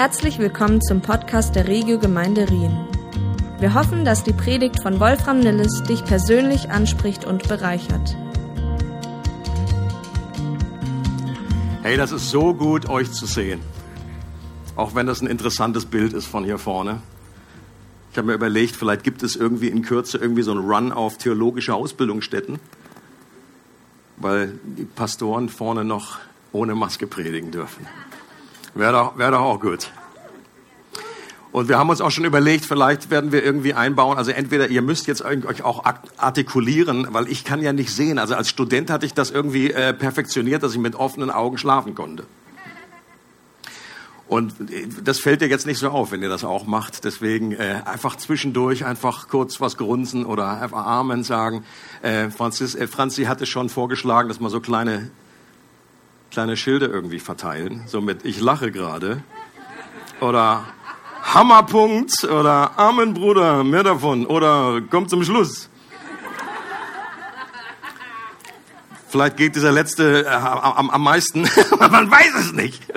Herzlich willkommen zum Podcast der Regio Gemeinde Rien. Wir hoffen, dass die Predigt von Wolfram Nilles dich persönlich anspricht und bereichert. Hey, das ist so gut, euch zu sehen. Auch wenn das ein interessantes Bild ist von hier vorne. Ich habe mir überlegt, vielleicht gibt es irgendwie in Kürze irgendwie so einen Run auf theologische Ausbildungsstätten, weil die Pastoren vorne noch ohne Maske predigen dürfen. Wäre doch, wär doch auch gut. Und wir haben uns auch schon überlegt, vielleicht werden wir irgendwie einbauen, also entweder ihr müsst jetzt euch auch artikulieren, weil ich kann ja nicht sehen. Also als Student hatte ich das irgendwie äh, perfektioniert, dass ich mit offenen Augen schlafen konnte. Und äh, das fällt dir jetzt nicht so auf, wenn ihr das auch macht. Deswegen äh, einfach zwischendurch einfach kurz was grunzen oder einfach Amen sagen. Äh, Franzis, äh, Franzi hatte schon vorgeschlagen, dass man so kleine kleine Schilder irgendwie verteilen. Somit ich lache gerade. Oder Hammerpunkt oder Amen Bruder, mehr davon. Oder kommt zum Schluss. Vielleicht geht dieser letzte äh, am, am meisten, man weiß es nicht.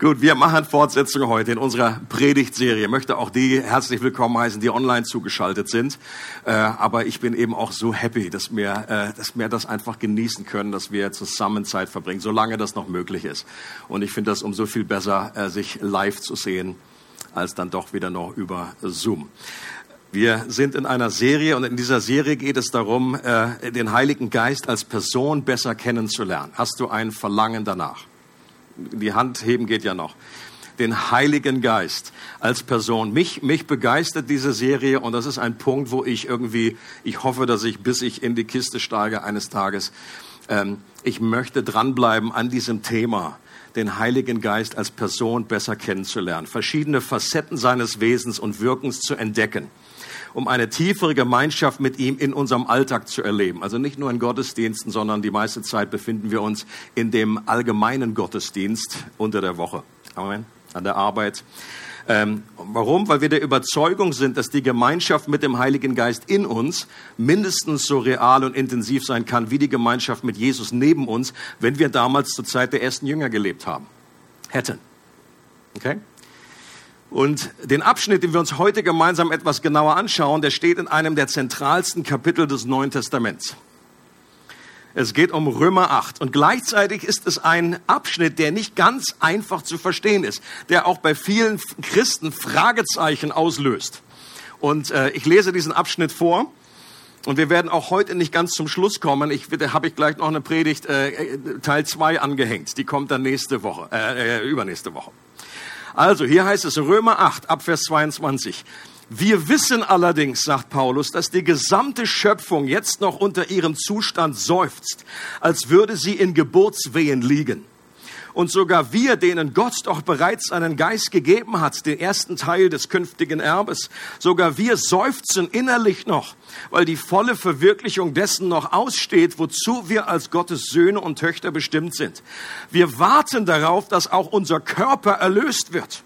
Gut, wir machen Fortsetzung heute in unserer Predigtserie. Ich möchte auch die herzlich willkommen heißen, die online zugeschaltet sind. Äh, aber ich bin eben auch so happy, dass wir, äh, dass wir das einfach genießen können, dass wir zusammen Zeit verbringen, solange das noch möglich ist. Und ich finde das umso viel besser, äh, sich live zu sehen, als dann doch wieder noch über Zoom. Wir sind in einer Serie und in dieser Serie geht es darum, äh, den Heiligen Geist als Person besser kennenzulernen. Hast du ein Verlangen danach? Die Hand heben geht ja noch. Den Heiligen Geist als Person. Mich, mich begeistert diese Serie und das ist ein Punkt, wo ich irgendwie, ich hoffe, dass ich, bis ich in die Kiste steige eines Tages, ähm, ich möchte dranbleiben an diesem Thema den Heiligen Geist als Person besser kennenzulernen, verschiedene Facetten seines Wesens und Wirkens zu entdecken um eine tiefere Gemeinschaft mit ihm in unserem Alltag zu erleben. Also nicht nur in Gottesdiensten, sondern die meiste Zeit befinden wir uns in dem allgemeinen Gottesdienst unter der Woche. Amen. An der Arbeit. Ähm, warum? Weil wir der Überzeugung sind, dass die Gemeinschaft mit dem Heiligen Geist in uns mindestens so real und intensiv sein kann wie die Gemeinschaft mit Jesus neben uns, wenn wir damals zur Zeit der ersten Jünger gelebt haben. Hätten. Okay? Und den Abschnitt, den wir uns heute gemeinsam etwas genauer anschauen, der steht in einem der zentralsten Kapitel des Neuen Testaments. Es geht um Römer 8 und gleichzeitig ist es ein Abschnitt, der nicht ganz einfach zu verstehen ist, der auch bei vielen Christen Fragezeichen auslöst. Und äh, ich lese diesen Abschnitt vor und wir werden auch heute nicht ganz zum Schluss kommen. Ich habe ich gleich noch eine Predigt äh, Teil 2 angehängt. Die kommt dann nächste Woche, äh, äh, übernächste Woche. Also, hier heißt es Römer 8 ab Vers 22. Wir wissen allerdings, sagt Paulus, dass die gesamte Schöpfung jetzt noch unter ihrem Zustand seufzt, als würde sie in Geburtswehen liegen. Und sogar wir, denen Gott doch bereits seinen Geist gegeben hat, den ersten Teil des künftigen Erbes, sogar wir seufzen innerlich noch, weil die volle Verwirklichung dessen noch aussteht, wozu wir als Gottes Söhne und Töchter bestimmt sind. Wir warten darauf, dass auch unser Körper erlöst wird.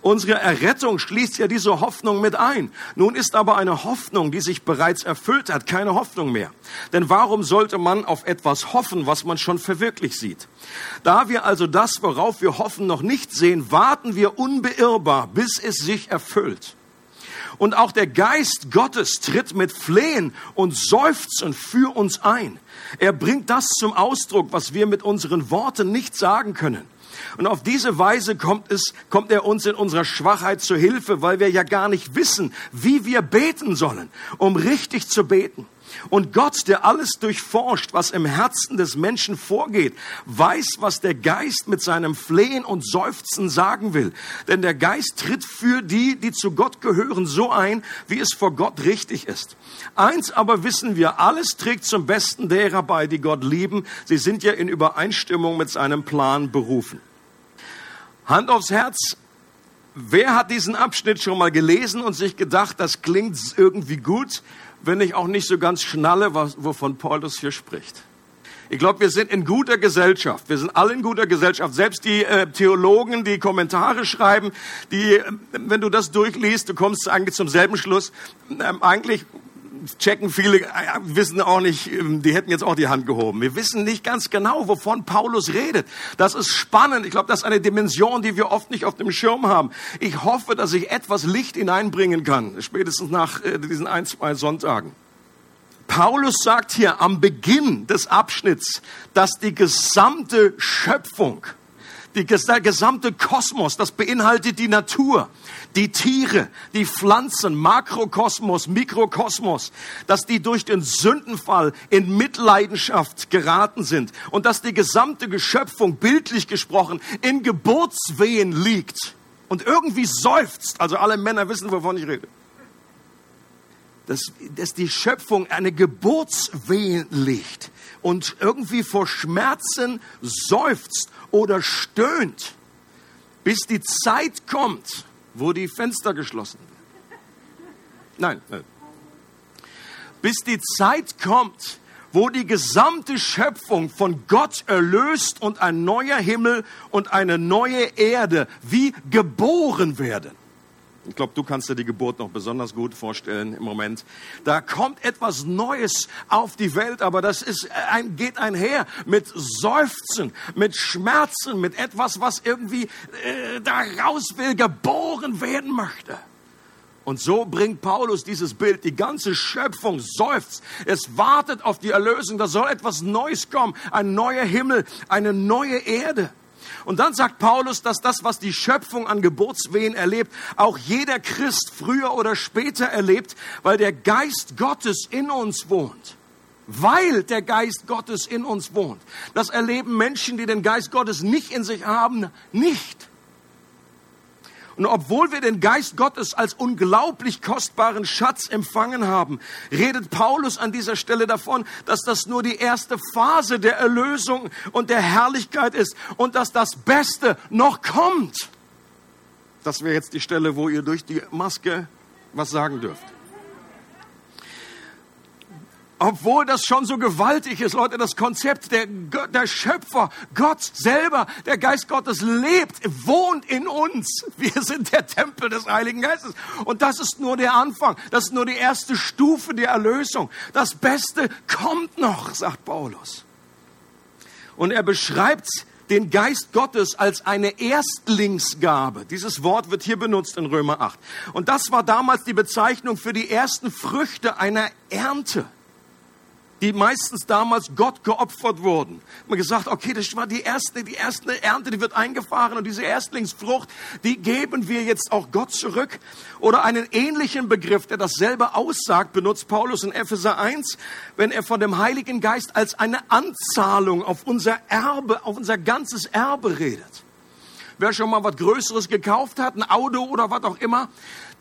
Unsere Errettung schließt ja diese Hoffnung mit ein. Nun ist aber eine Hoffnung, die sich bereits erfüllt hat, keine Hoffnung mehr. Denn warum sollte man auf etwas hoffen, was man schon verwirklicht sieht? Da wir also das, worauf wir hoffen, noch nicht sehen, warten wir unbeirrbar, bis es sich erfüllt. Und auch der Geist Gottes tritt mit Flehen und Seufzen für uns ein. Er bringt das zum Ausdruck, was wir mit unseren Worten nicht sagen können. Und auf diese Weise kommt es, kommt er uns in unserer Schwachheit zu Hilfe, weil wir ja gar nicht wissen, wie wir beten sollen, um richtig zu beten. Und Gott, der alles durchforscht, was im Herzen des Menschen vorgeht, weiß, was der Geist mit seinem Flehen und Seufzen sagen will. Denn der Geist tritt für die, die zu Gott gehören, so ein, wie es vor Gott richtig ist. Eins aber wissen wir, alles trägt zum Besten derer bei, die Gott lieben. Sie sind ja in Übereinstimmung mit seinem Plan berufen. Hand aufs Herz. Wer hat diesen Abschnitt schon mal gelesen und sich gedacht, das klingt irgendwie gut, wenn ich auch nicht so ganz schnalle, was, wovon Paulus hier spricht? Ich glaube, wir sind in guter Gesellschaft. Wir sind alle in guter Gesellschaft. Selbst die äh, Theologen, die Kommentare schreiben, die, äh, wenn du das durchliest, du kommst eigentlich zum selben Schluss. Ähm, eigentlich checken viele, äh, wissen auch nicht, ähm, die hätten jetzt auch die Hand gehoben. Wir wissen nicht ganz genau, wovon Paulus redet. Das ist spannend. Ich glaube, das ist eine Dimension, die wir oft nicht auf dem Schirm haben. Ich hoffe, dass ich etwas Licht hineinbringen kann, spätestens nach äh, diesen ein, zwei Sonntagen. Paulus sagt hier am Beginn des Abschnitts, dass die gesamte Schöpfung der gesamte Kosmos, das beinhaltet die Natur, die Tiere, die Pflanzen, Makrokosmos, Mikrokosmos, dass die durch den Sündenfall in Mitleidenschaft geraten sind und dass die gesamte Geschöpfung, bildlich gesprochen, in Geburtswehen liegt und irgendwie seufzt. Also alle Männer wissen, wovon ich rede. Dass, dass die Schöpfung eine Geburtswehen liegt und irgendwie vor Schmerzen seufzt oder stöhnt, bis die Zeit kommt, wo die Fenster geschlossen werden. Nein, nein. Bis die Zeit kommt, wo die gesamte Schöpfung von Gott erlöst und ein neuer Himmel und eine neue Erde wie geboren werden. Ich glaube, du kannst dir die Geburt noch besonders gut vorstellen im Moment. Da kommt etwas Neues auf die Welt, aber das ist ein, geht einher mit Seufzen, mit Schmerzen, mit etwas, was irgendwie äh, da raus will, geboren werden möchte. Und so bringt Paulus dieses Bild. Die ganze Schöpfung seufzt. Es wartet auf die Erlösung. Da soll etwas Neues kommen. Ein neuer Himmel, eine neue Erde. Und dann sagt Paulus, dass das, was die Schöpfung an Geburtswehen erlebt, auch jeder Christ früher oder später erlebt, weil der Geist Gottes in uns wohnt. Weil der Geist Gottes in uns wohnt. Das erleben Menschen, die den Geist Gottes nicht in sich haben, nicht. Und obwohl wir den Geist Gottes als unglaublich kostbaren Schatz empfangen haben, redet Paulus an dieser Stelle davon, dass das nur die erste Phase der Erlösung und der Herrlichkeit ist und dass das Beste noch kommt. Das wäre jetzt die Stelle, wo ihr durch die Maske was sagen dürft obwohl das schon so gewaltig ist, Leute, das Konzept der, der Schöpfer, Gott selber, der Geist Gottes lebt, wohnt in uns. Wir sind der Tempel des Heiligen Geistes. Und das ist nur der Anfang. Das ist nur die erste Stufe der Erlösung. Das Beste kommt noch, sagt Paulus. Und er beschreibt den Geist Gottes als eine Erstlingsgabe. Dieses Wort wird hier benutzt in Römer 8. Und das war damals die Bezeichnung für die ersten Früchte einer Ernte die meistens damals Gott geopfert wurden. Man gesagt, okay, das war die erste, die erste Ernte, die wird eingefahren und diese Erstlingsfrucht, die geben wir jetzt auch Gott zurück. Oder einen ähnlichen Begriff, der dasselbe aussagt, benutzt Paulus in Epheser 1, wenn er von dem Heiligen Geist als eine Anzahlung auf unser Erbe, auf unser ganzes Erbe redet. Wer schon mal was Größeres gekauft hat, ein Auto oder was auch immer,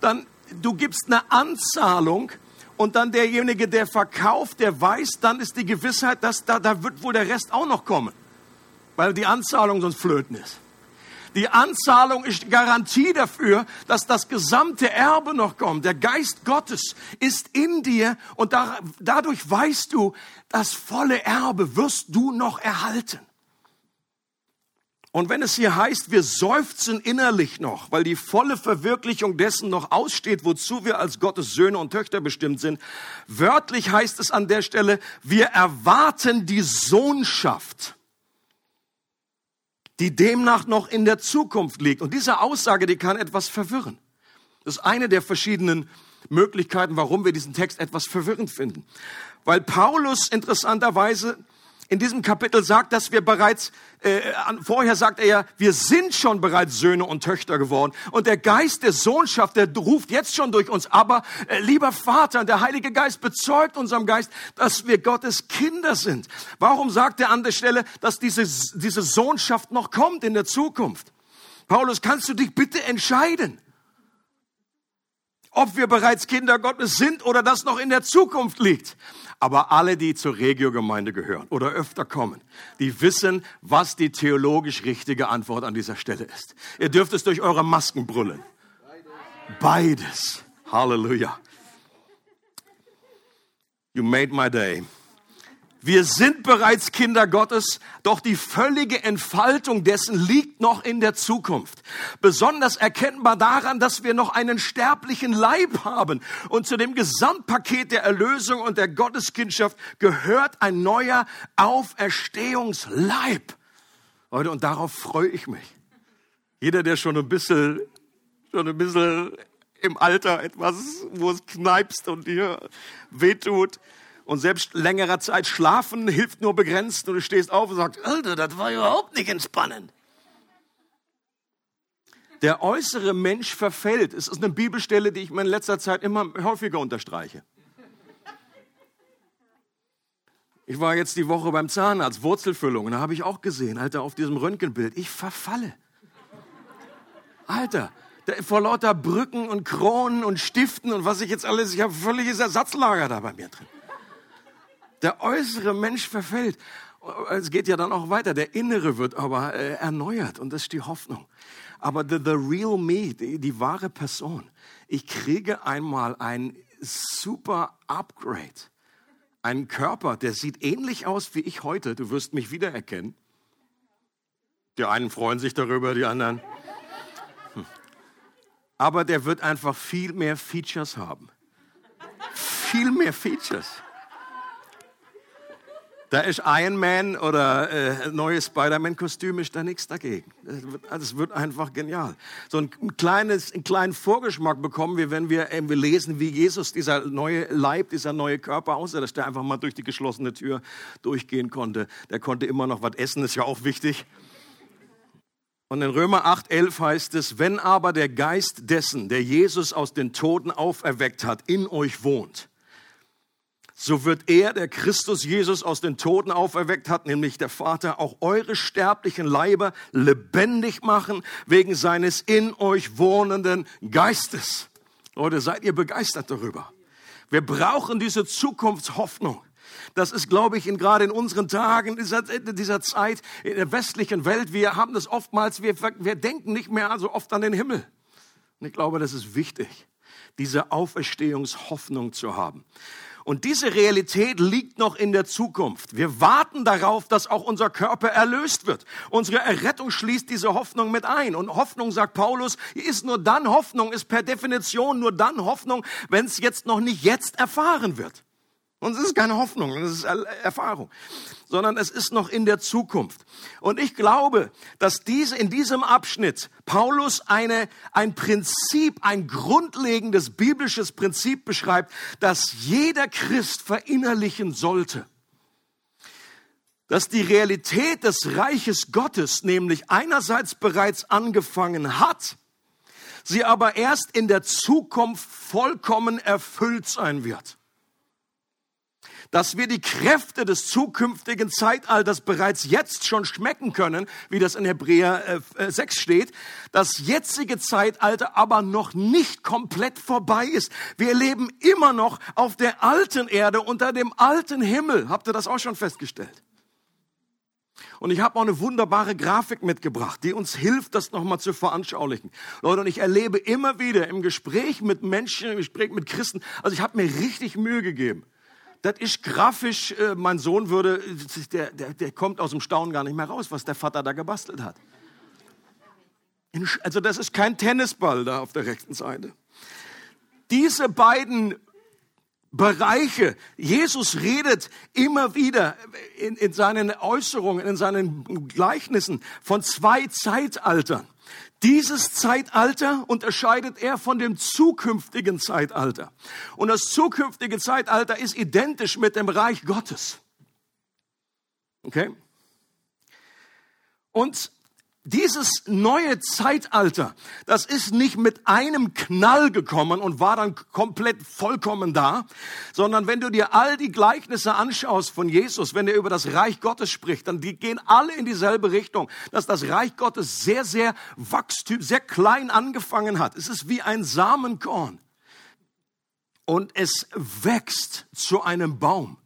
dann du gibst eine Anzahlung und dann derjenige, der verkauft, der weiß, dann ist die Gewissheit, dass da, da wird wohl der Rest auch noch kommen, weil die Anzahlung sonst flöten ist. Die Anzahlung ist Garantie dafür, dass das gesamte Erbe noch kommt. Der Geist Gottes ist in dir und da, dadurch weißt du, das volle Erbe wirst du noch erhalten. Und wenn es hier heißt, wir seufzen innerlich noch, weil die volle Verwirklichung dessen noch aussteht, wozu wir als Gottes Söhne und Töchter bestimmt sind, wörtlich heißt es an der Stelle, wir erwarten die Sohnschaft, die demnach noch in der Zukunft liegt. Und diese Aussage, die kann etwas verwirren. Das ist eine der verschiedenen Möglichkeiten, warum wir diesen Text etwas verwirrend finden. Weil Paulus interessanterweise in diesem Kapitel sagt, dass wir bereits, äh, vorher sagt er ja, wir sind schon bereits Söhne und Töchter geworden. Und der Geist der Sohnschaft, der ruft jetzt schon durch uns. Aber, äh, lieber Vater, der Heilige Geist bezeugt unserem Geist, dass wir Gottes Kinder sind. Warum sagt er an der Stelle, dass diese, diese Sohnschaft noch kommt in der Zukunft? Paulus, kannst du dich bitte entscheiden? ob wir bereits Kinder Gottes sind oder das noch in der Zukunft liegt. Aber alle, die zur Regio-Gemeinde gehören oder öfter kommen, die wissen, was die theologisch richtige Antwort an dieser Stelle ist. Ihr dürft es durch eure Masken brüllen. Beides. Halleluja. You made my day. Wir sind bereits Kinder Gottes, doch die völlige Entfaltung dessen liegt noch in der Zukunft. Besonders erkennbar daran, dass wir noch einen sterblichen Leib haben. Und zu dem Gesamtpaket der Erlösung und der Gotteskindschaft gehört ein neuer Auferstehungsleib. Leute, und darauf freue ich mich. Jeder, der schon ein bisschen, schon ein bisschen im Alter etwas, wo es kneipst und dir wehtut, und selbst längerer Zeit schlafen hilft nur begrenzt und du stehst auf und sagst, Alter, das war überhaupt nicht entspannend. Der äußere Mensch verfällt. Es ist eine Bibelstelle, die ich mir in letzter Zeit immer häufiger unterstreiche. Ich war jetzt die Woche beim Zahnarzt, Wurzelfüllung, und da habe ich auch gesehen, Alter, auf diesem Röntgenbild, ich verfalle. Alter, vor lauter Brücken und Kronen und Stiften und was ich jetzt alles, ich habe völliges Ersatzlager da bei mir drin. Der äußere Mensch verfällt. Es geht ja dann auch weiter. Der innere wird aber äh, erneuert und das ist die Hoffnung. Aber the, the real me, die, die wahre Person, ich kriege einmal ein super Upgrade. Einen Körper, der sieht ähnlich aus wie ich heute. Du wirst mich wiedererkennen. Die einen freuen sich darüber, die anderen. Hm. Aber der wird einfach viel mehr Features haben. Viel mehr Features. Da ist Iron Man oder äh, neues Spider-Man-Kostüm, ist da nichts dagegen. Das wird, das wird, einfach genial. So ein, kleines, einen kleinen Vorgeschmack bekommen wir, wenn wir, äh, wir lesen, wie Jesus, dieser neue Leib, dieser neue Körper aussah, dass der einfach mal durch die geschlossene Tür durchgehen konnte. Der konnte immer noch was essen, ist ja auch wichtig. Und in Römer 8, 11 heißt es, wenn aber der Geist dessen, der Jesus aus den Toten auferweckt hat, in euch wohnt, so wird er, der Christus Jesus aus den Toten auferweckt hat, nämlich der Vater, auch eure sterblichen Leiber lebendig machen wegen seines in euch wohnenden Geistes. Leute, seid ihr begeistert darüber? Wir brauchen diese Zukunftshoffnung. Das ist, glaube ich, in, gerade in unseren Tagen, dieser, dieser Zeit, in der westlichen Welt, wir haben das oftmals, wir, wir denken nicht mehr so oft an den Himmel. Und ich glaube, das ist wichtig, diese Auferstehungshoffnung zu haben. Und diese Realität liegt noch in der Zukunft. Wir warten darauf, dass auch unser Körper erlöst wird. Unsere Errettung schließt diese Hoffnung mit ein. Und Hoffnung, sagt Paulus, ist nur dann Hoffnung, ist per Definition nur dann Hoffnung, wenn es jetzt noch nicht jetzt erfahren wird. Und es ist keine Hoffnung, es ist Erfahrung, sondern es ist noch in der Zukunft. Und ich glaube, dass diese, in diesem Abschnitt Paulus eine, ein Prinzip, ein grundlegendes biblisches Prinzip beschreibt, das jeder Christ verinnerlichen sollte. Dass die Realität des Reiches Gottes nämlich einerseits bereits angefangen hat, sie aber erst in der Zukunft vollkommen erfüllt sein wird dass wir die Kräfte des zukünftigen Zeitalters bereits jetzt schon schmecken können, wie das in Hebräer 6 äh, steht, das jetzige Zeitalter aber noch nicht komplett vorbei ist. Wir leben immer noch auf der alten Erde unter dem alten Himmel. Habt ihr das auch schon festgestellt? Und ich habe auch eine wunderbare Grafik mitgebracht, die uns hilft, das nochmal zu veranschaulichen. Leute, und ich erlebe immer wieder im Gespräch mit Menschen, im Gespräch mit Christen, also ich habe mir richtig Mühe gegeben das ist grafisch, äh, mein Sohn würde, der, der, der kommt aus dem Staunen gar nicht mehr raus, was der Vater da gebastelt hat. Also das ist kein Tennisball da auf der rechten Seite. Diese beiden Bereiche. Jesus redet immer wieder in, in, seinen Äußerungen, in seinen Gleichnissen von zwei Zeitaltern. Dieses Zeitalter unterscheidet er von dem zukünftigen Zeitalter. Und das zukünftige Zeitalter ist identisch mit dem Reich Gottes. Okay? Und dieses neue Zeitalter, das ist nicht mit einem Knall gekommen und war dann komplett vollkommen da, sondern wenn du dir all die Gleichnisse anschaust von Jesus, wenn er über das Reich Gottes spricht, dann die gehen alle in dieselbe Richtung, dass das Reich Gottes sehr, sehr wachstüm, sehr klein angefangen hat. Es ist wie ein Samenkorn und es wächst zu einem Baum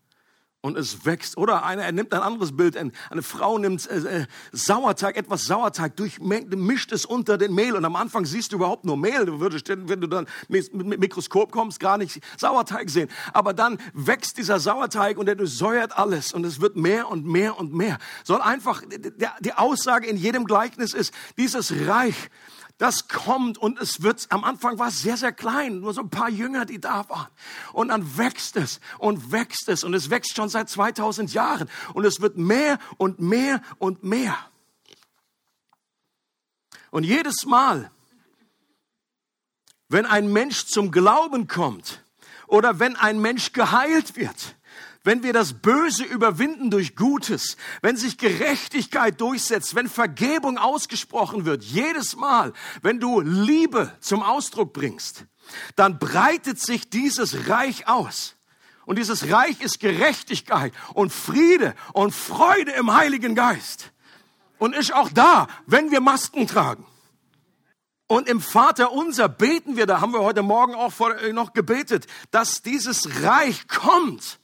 und es wächst. Oder einer, er nimmt ein anderes Bild, eine Frau nimmt äh, äh, Sauerteig, etwas Sauerteig, mischt es unter den Mehl und am Anfang siehst du überhaupt nur Mehl. Du würdest, wenn du dann mit, Mikroskop kommst, gar nicht Sauerteig sehen. Aber dann wächst dieser Sauerteig und er durchsäuert alles und es wird mehr und mehr und mehr. Soll einfach, die Aussage in jedem Gleichnis ist, dieses Reich das kommt und es wird, am Anfang war es sehr, sehr klein, nur so ein paar Jünger, die da waren. Und dann wächst es und wächst es und es wächst schon seit 2000 Jahren und es wird mehr und mehr und mehr. Und jedes Mal, wenn ein Mensch zum Glauben kommt oder wenn ein Mensch geheilt wird, wenn wir das Böse überwinden durch Gutes, wenn sich Gerechtigkeit durchsetzt, wenn Vergebung ausgesprochen wird, jedes Mal, wenn du Liebe zum Ausdruck bringst, dann breitet sich dieses Reich aus. Und dieses Reich ist Gerechtigkeit und Friede und Freude im Heiligen Geist. Und ist auch da, wenn wir Masken tragen. Und im Vater unser beten wir, da haben wir heute Morgen auch noch gebetet, dass dieses Reich kommt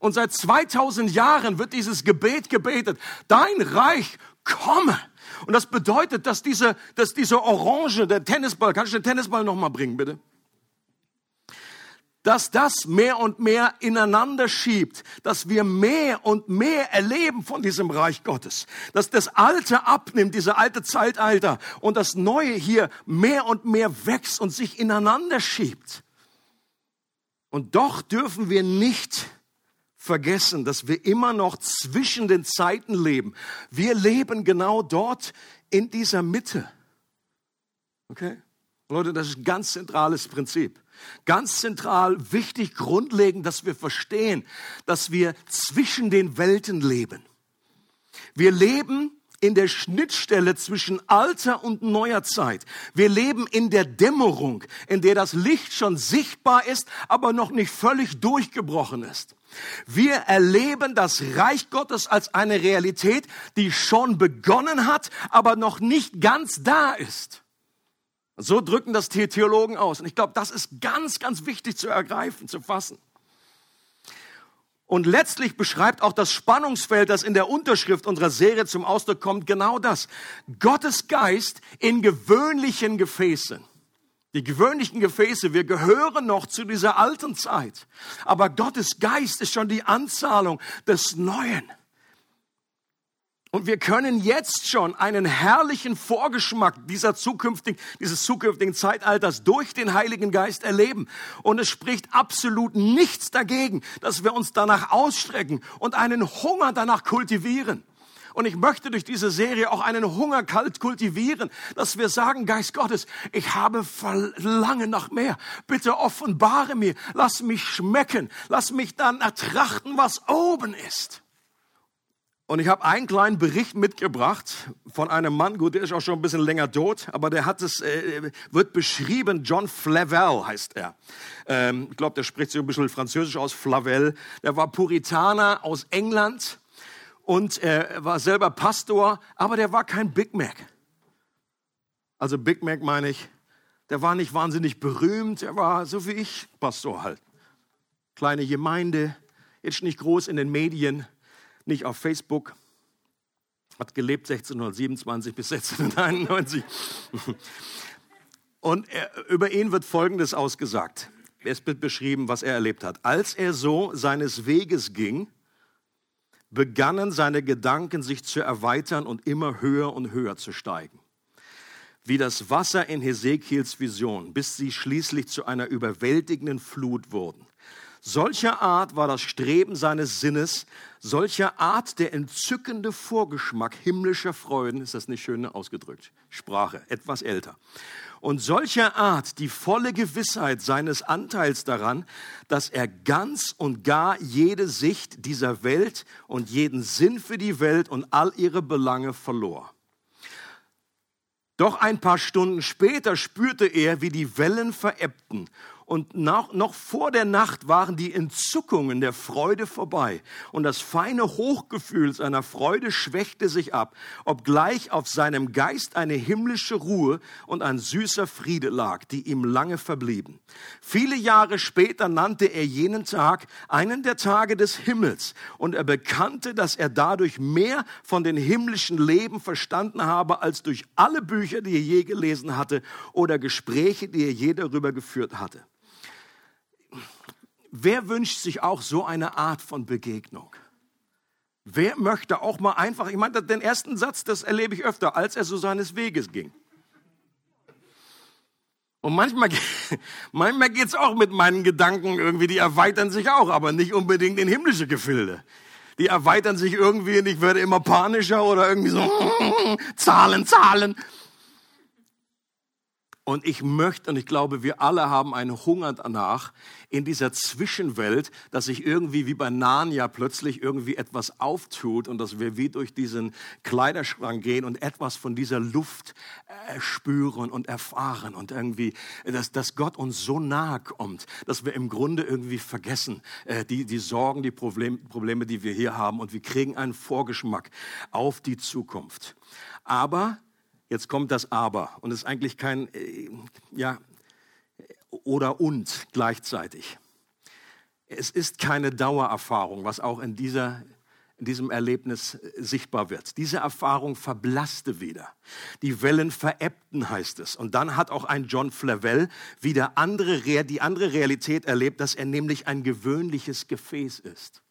und seit 2000 Jahren wird dieses Gebet gebetet. Dein Reich komme. Und das bedeutet, dass diese, dass diese Orange, der Tennisball, kannst du den Tennisball nochmal bringen, bitte? Dass das mehr und mehr ineinander schiebt, dass wir mehr und mehr erleben von diesem Reich Gottes. Dass das Alte abnimmt, diese alte Zeitalter, und das Neue hier mehr und mehr wächst und sich ineinander schiebt. Und doch dürfen wir nicht vergessen, dass wir immer noch zwischen den Zeiten leben. Wir leben genau dort in dieser Mitte. Okay? Leute, das ist ein ganz zentrales Prinzip. Ganz zentral, wichtig, grundlegend, dass wir verstehen, dass wir zwischen den Welten leben. Wir leben in der Schnittstelle zwischen alter und neuer Zeit. Wir leben in der Dämmerung, in der das Licht schon sichtbar ist, aber noch nicht völlig durchgebrochen ist. Wir erleben das Reich Gottes als eine Realität, die schon begonnen hat, aber noch nicht ganz da ist. So drücken das Theologen aus. Und ich glaube, das ist ganz, ganz wichtig zu ergreifen, zu fassen. Und letztlich beschreibt auch das Spannungsfeld, das in der Unterschrift unserer Serie zum Ausdruck kommt, genau das. Gottes Geist in gewöhnlichen Gefäßen. Die gewöhnlichen Gefäße, wir gehören noch zu dieser alten Zeit. Aber Gottes Geist ist schon die Anzahlung des Neuen. Und wir können jetzt schon einen herrlichen Vorgeschmack dieser zukünftigen, dieses zukünftigen Zeitalters durch den Heiligen Geist erleben. Und es spricht absolut nichts dagegen, dass wir uns danach ausstrecken und einen Hunger danach kultivieren. Und ich möchte durch diese Serie auch einen Hunger kalt kultivieren, dass wir sagen, Geist Gottes, ich habe Verlangen nach mehr. Bitte offenbare mir, lass mich schmecken, lass mich dann ertrachten, was oben ist. Und ich habe einen kleinen Bericht mitgebracht von einem Mann, gut, der ist auch schon ein bisschen länger tot, aber der hat es, äh, wird beschrieben, John Flavel heißt er. Ähm, ich glaube, der spricht so ein bisschen französisch aus, Flavel. Der war Puritaner aus England und er war selber Pastor, aber der war kein Big Mac. Also Big Mac meine ich, der war nicht wahnsinnig berühmt, er war so wie ich Pastor halt. Kleine Gemeinde, jetzt nicht groß in den Medien nicht auf Facebook, hat gelebt 1627 bis 1691. Und er, über ihn wird Folgendes ausgesagt. Es wird beschrieben, was er erlebt hat. Als er so seines Weges ging, begannen seine Gedanken sich zu erweitern und immer höher und höher zu steigen. Wie das Wasser in Hesekiels Vision, bis sie schließlich zu einer überwältigenden Flut wurden. Solcher Art war das Streben seines Sinnes, solcher Art der entzückende Vorgeschmack himmlischer Freuden, ist das nicht schön ausgedrückt? Sprache, etwas älter. Und solcher Art die volle Gewissheit seines Anteils daran, dass er ganz und gar jede Sicht dieser Welt und jeden Sinn für die Welt und all ihre Belange verlor. Doch ein paar Stunden später spürte er, wie die Wellen verebbten Und nach, noch vor der Nacht waren die Entzückungen der Freude vorbei und das feine Hochgefühl seiner Freude schwächte sich ab, obgleich auf seinem Geist eine himmlische Ruhe und ein süßer Friede lag, die ihm lange verblieben. Viele Jahre später nannte er jenen Tag einen der Tage des Himmels und er bekannte, dass er dadurch mehr von den himmlischen Leben verstanden habe als durch alle Bücher, die er je gelesen hatte oder Gespräche, die er je darüber geführt hatte. Wer wünscht sich auch so eine Art von Begegnung? Wer möchte auch mal einfach, ich meine, den ersten Satz, das erlebe ich öfter, als er so seines Weges ging. Und manchmal, manchmal geht es auch mit meinen Gedanken irgendwie, die erweitern sich auch, aber nicht unbedingt in himmlische Gefilde. Die erweitern sich irgendwie und ich werde immer panischer oder irgendwie so, Zahlen, Zahlen. Und ich möchte, und ich glaube, wir alle haben einen Hunger danach, in dieser Zwischenwelt, dass sich irgendwie wie bei Narnia plötzlich irgendwie etwas auftut und dass wir wie durch diesen Kleiderschrank gehen und etwas von dieser Luft äh, spüren und erfahren und irgendwie, dass, dass Gott uns so nahe kommt, dass wir im Grunde irgendwie vergessen, äh, die, die Sorgen, die Problem, Probleme, die wir hier haben und wir kriegen einen Vorgeschmack auf die Zukunft. Aber Jetzt kommt das Aber und es ist eigentlich kein äh, ja oder und gleichzeitig. Es ist keine Dauererfahrung, was auch in dieser in diesem Erlebnis äh, sichtbar wird. Diese Erfahrung verblasste wieder. Die Wellen verebbten, heißt es. Und dann hat auch ein John Flavel wieder andere, die andere Realität erlebt, dass er nämlich ein gewöhnliches Gefäß ist.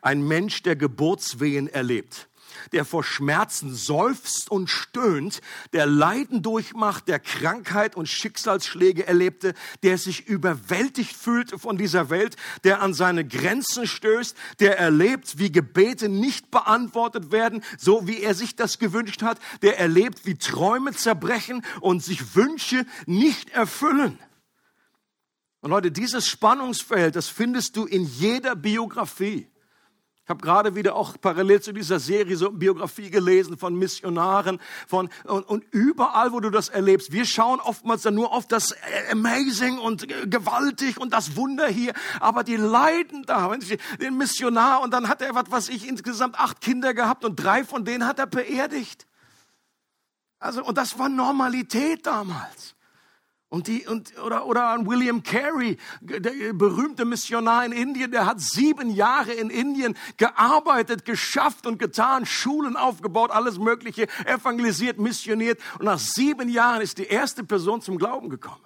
Ein Mensch, der Geburtswehen erlebt der vor Schmerzen seufzt und stöhnt, der Leiden durchmacht, der Krankheit und Schicksalsschläge erlebte, der sich überwältigt fühlte von dieser Welt, der an seine Grenzen stößt, der erlebt, wie Gebete nicht beantwortet werden, so wie er sich das gewünscht hat, der erlebt, wie Träume zerbrechen und sich Wünsche nicht erfüllen. Und Leute, dieses Spannungsfeld, das findest du in jeder Biografie. Ich habe gerade wieder auch parallel zu dieser Serie so Biografie gelesen von Missionaren, von und, und, überall, wo du das erlebst. Wir schauen oftmals dann nur auf das Amazing und gewaltig und das Wunder hier, aber die leiden da. Den Missionar und dann hat er, was was ich, insgesamt acht Kinder gehabt und drei von denen hat er beerdigt. Also und das war Normalität damals. Und die, und, oder, oder an William Carey, der berühmte Missionar in Indien, der hat sieben Jahre in Indien gearbeitet, geschafft und getan, Schulen aufgebaut, alles Mögliche, evangelisiert, missioniert. Und nach sieben Jahren ist die erste Person zum Glauben gekommen.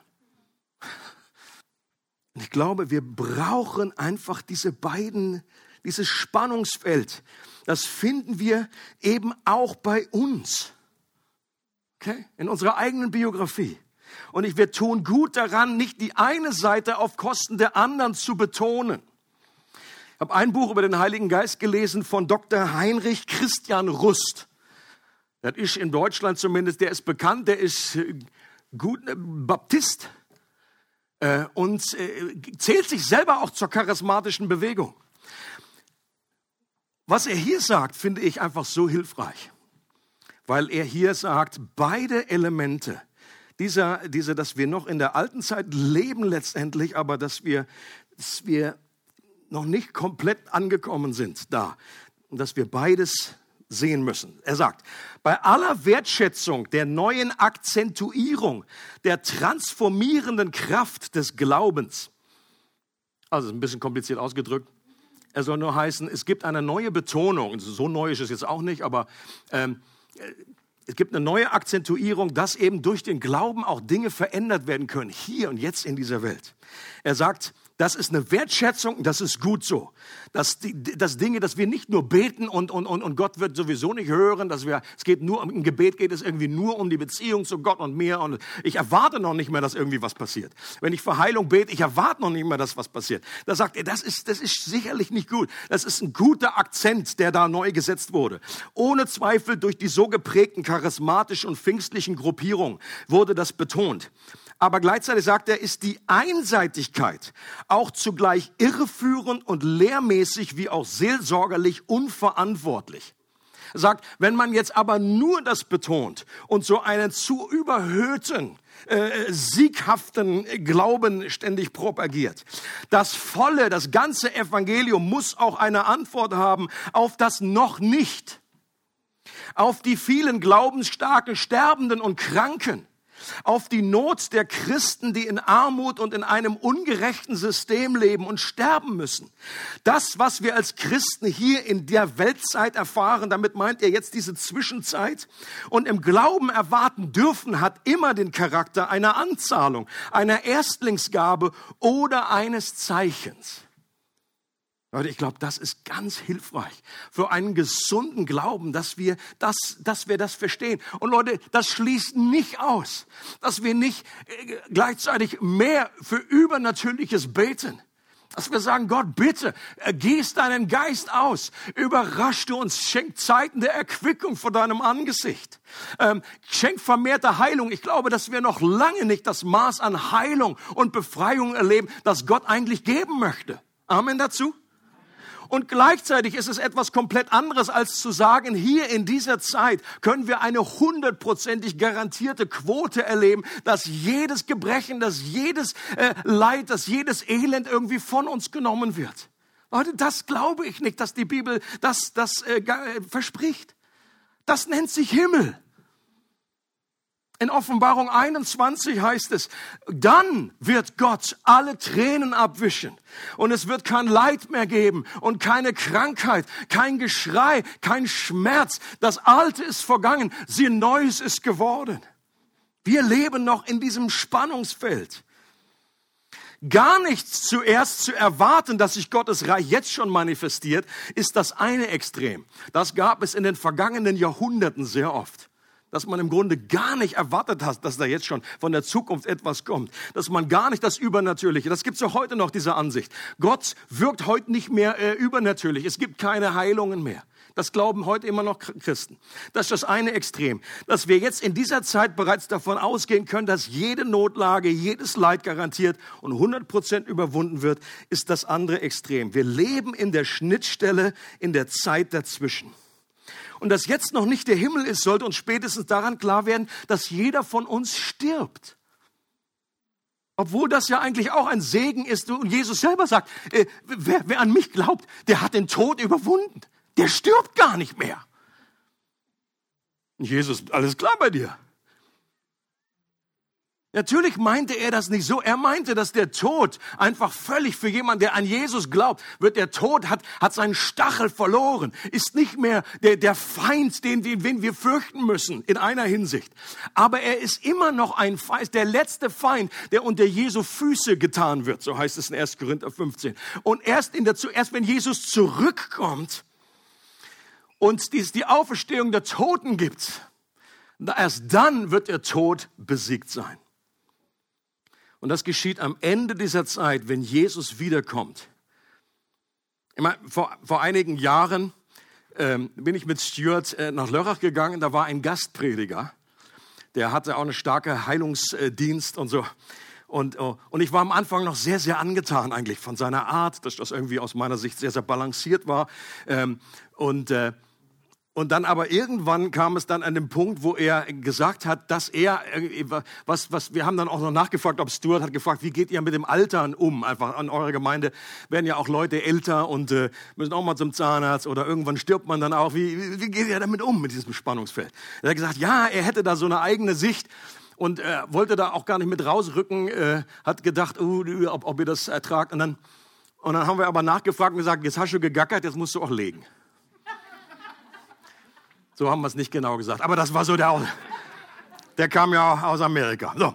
Und ich glaube, wir brauchen einfach diese beiden, dieses Spannungsfeld. Das finden wir eben auch bei uns. Okay? In unserer eigenen Biografie. Und ich, wir tun gut daran, nicht die eine Seite auf Kosten der anderen zu betonen. Ich habe ein Buch über den Heiligen Geist gelesen von Dr. Heinrich Christian Rust. Das ist in Deutschland zumindest, der ist bekannt, der ist äh, gut äh, Baptist äh, und zählt sich selber auch zur charismatischen Bewegung. Was er hier sagt, finde ich einfach so hilfreich, weil er hier sagt, beide Elemente, dieser, dieser, dass wir noch in der alten Zeit leben letztendlich, aber dass wir, dass wir noch nicht komplett angekommen sind da und dass wir beides sehen müssen. Er sagt, bei aller Wertschätzung der neuen Akzentuierung der transformierenden Kraft des Glaubens, also ein bisschen kompliziert ausgedrückt, er soll nur heißen, es gibt eine neue Betonung, so neu ist es jetzt auch nicht, aber ähm, es gibt eine neue Akzentuierung, dass eben durch den Glauben auch Dinge verändert werden können, hier und jetzt in dieser Welt. Er sagt, das ist eine Wertschätzung, das ist gut so. Dass, die, Dinge, dass wir nicht nur beten und, und, und, und Gott wird sowieso nicht hören, dass wir, es geht nur, im Gebet geht es irgendwie nur um die Beziehung zu Gott und mir und ich erwarte noch nicht mehr, dass irgendwie was passiert. Wenn ich für Heilung bete, ich erwarte noch nicht mehr, dass was passiert. Da sagt er, das ist, das ist sicherlich nicht gut. Das ist ein guter Akzent, der da neu gesetzt wurde. Ohne Zweifel durch die so geprägten charismatischen und pfingstlichen Gruppierungen wurde das betont aber gleichzeitig sagt er, ist die Einseitigkeit auch zugleich irreführend und lehrmäßig wie auch seelsorgerlich unverantwortlich. Er sagt, wenn man jetzt aber nur das betont und so einen zu überhöhten, äh, sieghaften Glauben ständig propagiert. Das volle, das ganze Evangelium muss auch eine Antwort haben auf das noch nicht, auf die vielen glaubensstarken Sterbenden und Kranken, auf die Not der Christen, die in Armut und in einem ungerechten System leben und sterben müssen. Das, was wir als Christen hier in der Weltzeit erfahren, damit meint er jetzt diese Zwischenzeit und im Glauben erwarten dürfen, hat immer den Charakter einer Anzahlung, einer Erstlingsgabe oder eines Zeichens. Leute, ich glaube, das ist ganz hilfreich für einen gesunden Glauben, dass wir das, dass wir das verstehen. Und Leute, das schließt nicht aus, dass wir nicht äh, gleichzeitig mehr für Übernatürliches beten. Dass wir sagen, Gott, bitte, äh, gieß deinen Geist aus, überrasch du uns, schenk Zeiten der Erquickung vor deinem Angesicht, ähm, schenk vermehrte Heilung. Ich glaube, dass wir noch lange nicht das Maß an Heilung und Befreiung erleben, das Gott eigentlich geben möchte. Amen dazu. Und gleichzeitig ist es etwas komplett anderes, als zu sagen, hier in dieser Zeit können wir eine hundertprozentig garantierte Quote erleben, dass jedes Gebrechen, dass jedes äh, Leid, dass jedes Elend irgendwie von uns genommen wird. Leute, das glaube ich nicht, dass die Bibel das, das äh, verspricht. Das nennt sich Himmel. In Offenbarung 21 heißt es, dann wird Gott alle Tränen abwischen und es wird kein Leid mehr geben und keine Krankheit, kein Geschrei, kein Schmerz. Das Alte ist vergangen, sie Neues ist geworden. Wir leben noch in diesem Spannungsfeld. Gar nichts zuerst zu erwarten, dass sich Gottes Reich jetzt schon manifestiert, ist das eine Extrem. Das gab es in den vergangenen Jahrhunderten sehr oft dass man im Grunde gar nicht erwartet hat, dass da jetzt schon von der Zukunft etwas kommt, dass man gar nicht das Übernatürliche, das gibt es ja heute noch, diese Ansicht. Gott wirkt heute nicht mehr äh, übernatürlich, es gibt keine Heilungen mehr. Das glauben heute immer noch Christen. Das ist das eine Extrem. Dass wir jetzt in dieser Zeit bereits davon ausgehen können, dass jede Notlage, jedes Leid garantiert und 100 Prozent überwunden wird, ist das andere Extrem. Wir leben in der Schnittstelle, in der Zeit dazwischen. Und dass jetzt noch nicht der Himmel ist, sollte uns spätestens daran klar werden, dass jeder von uns stirbt. Obwohl das ja eigentlich auch ein Segen ist. Und Jesus selber sagt, äh, wer, wer an mich glaubt, der hat den Tod überwunden. Der stirbt gar nicht mehr. Jesus, alles klar bei dir. Natürlich meinte er das nicht so. Er meinte, dass der Tod einfach völlig für jemanden, der an Jesus glaubt, wird der Tod hat, hat seinen Stachel verloren, ist nicht mehr der, der Feind, den, den, den wir fürchten müssen in einer Hinsicht. Aber er ist immer noch ein Feind, der letzte Feind, der unter Jesu Füße getan wird. So heißt es in 1. Korinther 15. Und erst in der, erst wenn Jesus zurückkommt und es die Auferstehung der Toten gibt, erst dann wird der Tod besiegt sein. Und das geschieht am Ende dieser Zeit, wenn Jesus wiederkommt. Ich meine, vor, vor einigen Jahren ähm, bin ich mit Stuart äh, nach Lörrach gegangen. Da war ein Gastprediger. Der hatte auch einen starken Heilungsdienst und so. Und, oh, und ich war am Anfang noch sehr, sehr angetan eigentlich von seiner Art, dass das irgendwie aus meiner Sicht sehr, sehr balanciert war. Ähm, und äh, und dann aber irgendwann kam es dann an den Punkt, wo er gesagt hat, dass er, was, was, wir haben dann auch noch nachgefragt, ob Stuart hat gefragt, wie geht ihr mit dem Altern um? Einfach an eurer Gemeinde werden ja auch Leute älter und äh, müssen auch mal zum Zahnarzt oder irgendwann stirbt man dann auch. Wie, wie, wie geht ihr damit um mit diesem Spannungsfeld? Er hat gesagt, ja, er hätte da so eine eigene Sicht und äh, wollte da auch gar nicht mit rausrücken, äh, hat gedacht, uh, ob, ob ihr das ertragt. Und dann, und dann haben wir aber nachgefragt und gesagt, jetzt hast du gegackert, jetzt musst du auch legen. So haben wir es nicht genau gesagt. Aber das war so der, der kam ja aus Amerika. So.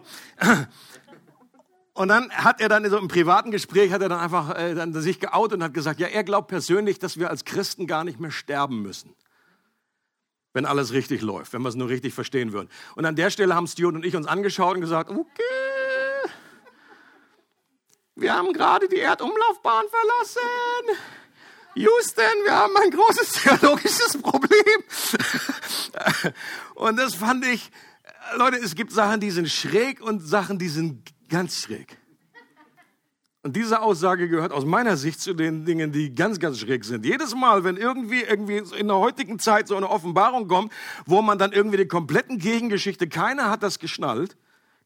Und dann hat er dann so im privaten Gespräch hat er dann einfach äh, dann sich geoutet und hat gesagt, ja, er glaubt persönlich, dass wir als Christen gar nicht mehr sterben müssen. Wenn alles richtig läuft, wenn wir es nur richtig verstehen würden. Und an der Stelle haben Stuart und ich uns angeschaut und gesagt, okay, wir haben gerade die Erdumlaufbahn verlassen. Houston, wir haben ein großes theologisches Problem. Und das fand ich, Leute, es gibt Sachen, die sind schräg und Sachen, die sind ganz schräg. Und diese Aussage gehört aus meiner Sicht zu den Dingen, die ganz, ganz schräg sind. Jedes Mal, wenn irgendwie, irgendwie in der heutigen Zeit so eine Offenbarung kommt, wo man dann irgendwie die kompletten Gegengeschichte, keiner hat das geschnallt,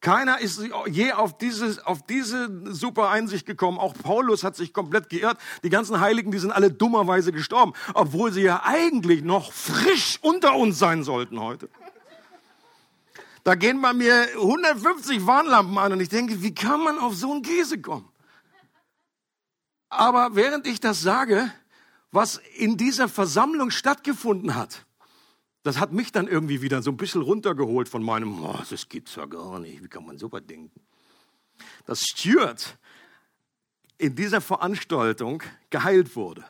keiner ist je auf diese, auf diese super Einsicht gekommen. Auch Paulus hat sich komplett geirrt. Die ganzen Heiligen, die sind alle dummerweise gestorben, obwohl sie ja eigentlich noch frisch unter uns sein sollten heute. Da gehen bei mir 150 Warnlampen an und ich denke, wie kann man auf so einen Käse kommen? Aber während ich das sage, was in dieser Versammlung stattgefunden hat, das hat mich dann irgendwie wieder so ein bisschen runtergeholt von meinem, oh, das gibt's ja gar nicht, wie kann man so was denken? Dass Stuart in dieser Veranstaltung geheilt wurde.